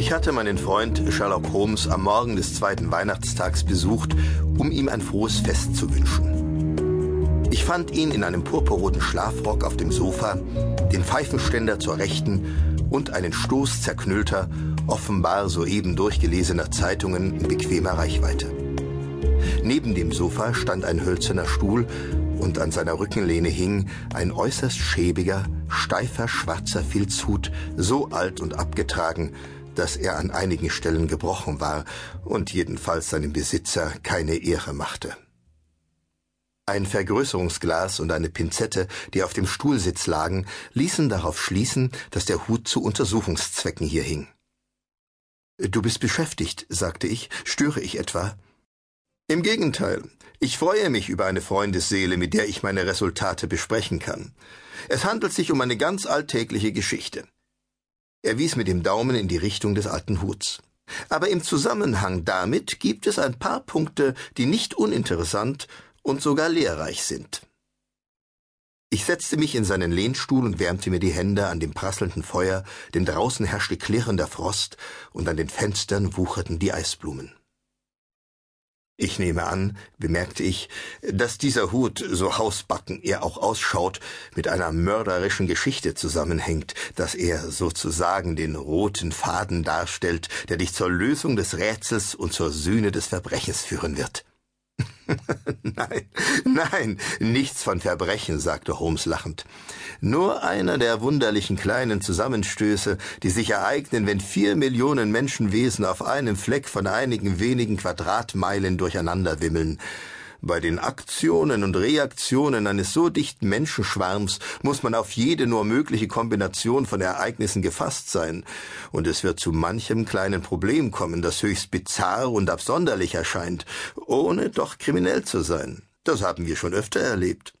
Ich hatte meinen Freund Sherlock Holmes am Morgen des zweiten Weihnachtstags besucht, um ihm ein frohes Fest zu wünschen. Ich fand ihn in einem purpurroten Schlafrock auf dem Sofa, den Pfeifenständer zur Rechten und einen Stoß zerknüllter, offenbar soeben durchgelesener Zeitungen in bequemer Reichweite. Neben dem Sofa stand ein hölzerner Stuhl und an seiner Rückenlehne hing ein äußerst schäbiger, steifer schwarzer Filzhut, so alt und abgetragen, dass er an einigen Stellen gebrochen war und jedenfalls seinem Besitzer keine Ehre machte. Ein Vergrößerungsglas und eine Pinzette, die auf dem Stuhlsitz lagen, ließen darauf schließen, dass der Hut zu Untersuchungszwecken hier hing. Du bist beschäftigt, sagte ich, störe ich etwa? Im Gegenteil, ich freue mich über eine Freundesseele, mit der ich meine Resultate besprechen kann. Es handelt sich um eine ganz alltägliche Geschichte. Er wies mit dem Daumen in die Richtung des alten Huts. Aber im Zusammenhang damit gibt es ein paar Punkte, die nicht uninteressant und sogar lehrreich sind. Ich setzte mich in seinen Lehnstuhl und wärmte mir die Hände an dem prasselnden Feuer, denn draußen herrschte klirrender Frost und an den Fenstern wucherten die Eisblumen. Ich nehme an, bemerkte ich, dass dieser Hut, so hausbacken er auch ausschaut, mit einer mörderischen Geschichte zusammenhängt, dass er sozusagen den roten Faden darstellt, der dich zur Lösung des Rätsels und zur Sühne des Verbrechens führen wird. nein, nein, nichts von Verbrechen, sagte Holmes lachend. Nur einer der wunderlichen kleinen Zusammenstöße, die sich ereignen, wenn vier Millionen Menschenwesen auf einem Fleck von einigen wenigen Quadratmeilen durcheinander wimmeln. Bei den Aktionen und Reaktionen eines so dichten Menschenschwarms muss man auf jede nur mögliche Kombination von Ereignissen gefasst sein, und es wird zu manchem kleinen Problem kommen, das höchst bizarr und absonderlich erscheint, ohne doch kriminell zu sein. Das haben wir schon öfter erlebt.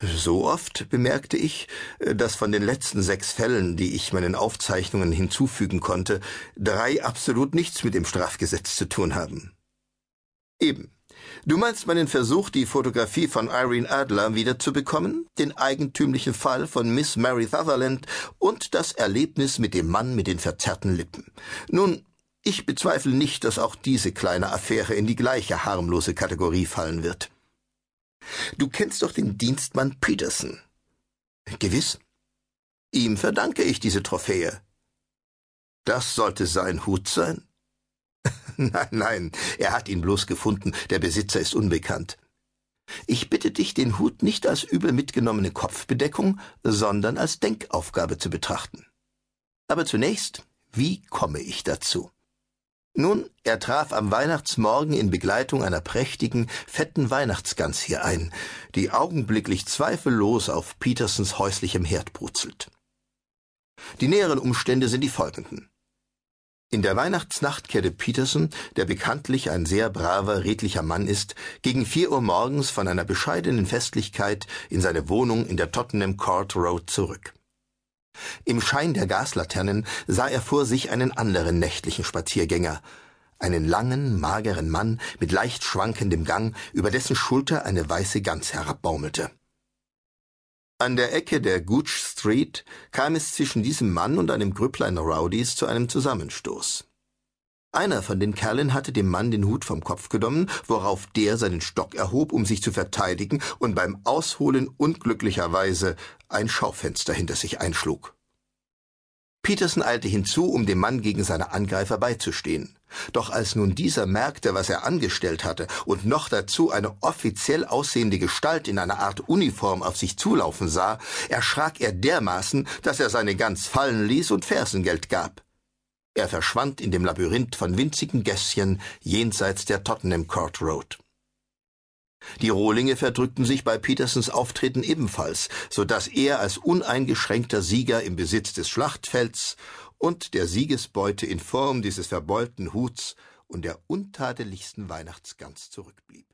So oft bemerkte ich, dass von den letzten sechs Fällen, die ich meinen Aufzeichnungen hinzufügen konnte, drei absolut nichts mit dem Strafgesetz zu tun haben. Eben. Du meinst meinen Versuch, die Fotografie von Irene Adler wiederzubekommen, den eigentümlichen Fall von Miss Mary Sutherland und das Erlebnis mit dem Mann mit den verzerrten Lippen. Nun, ich bezweifle nicht, dass auch diese kleine Affäre in die gleiche harmlose Kategorie fallen wird. Du kennst doch den Dienstmann Peterson. Gewiss. Ihm verdanke ich diese Trophäe. Das sollte sein Hut sein? Nein, nein, er hat ihn bloß gefunden, der Besitzer ist unbekannt. Ich bitte dich, den Hut nicht als übel mitgenommene Kopfbedeckung, sondern als Denkaufgabe zu betrachten. Aber zunächst, wie komme ich dazu? Nun, er traf am Weihnachtsmorgen in Begleitung einer prächtigen, fetten Weihnachtsgans hier ein, die augenblicklich zweifellos auf Petersens häuslichem Herd brutzelt. Die näheren Umstände sind die folgenden. In der Weihnachtsnacht kehrte Peterson, der bekanntlich ein sehr braver, redlicher Mann ist, gegen vier Uhr morgens von einer bescheidenen Festlichkeit in seine Wohnung in der Tottenham Court Road zurück. Im Schein der Gaslaternen sah er vor sich einen anderen nächtlichen Spaziergänger, einen langen, mageren Mann mit leicht schwankendem Gang, über dessen Schulter eine weiße Gans herabbaumelte. An der Ecke der Gooch Street kam es zwischen diesem Mann und einem Grüpplein Rowdies zu einem Zusammenstoß. Einer von den Kerlen hatte dem Mann den Hut vom Kopf genommen, worauf der seinen Stock erhob, um sich zu verteidigen, und beim Ausholen unglücklicherweise ein Schaufenster hinter sich einschlug. Peterson eilte hinzu, um dem Mann gegen seine Angreifer beizustehen. Doch als nun dieser merkte, was er angestellt hatte, und noch dazu eine offiziell aussehende Gestalt in einer Art Uniform auf sich zulaufen sah, erschrak er dermaßen, dass er seine Gans fallen ließ und Fersengeld gab. Er verschwand in dem Labyrinth von winzigen Gässchen jenseits der Tottenham Court Road. Die Rohlinge verdrückten sich bei Petersens Auftreten ebenfalls, so dass er als uneingeschränkter Sieger im Besitz des Schlachtfelds und der Siegesbeute in Form dieses verbeulten Huts und der untadeligsten Weihnachtsgans zurückblieb.